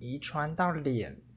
遗传到脸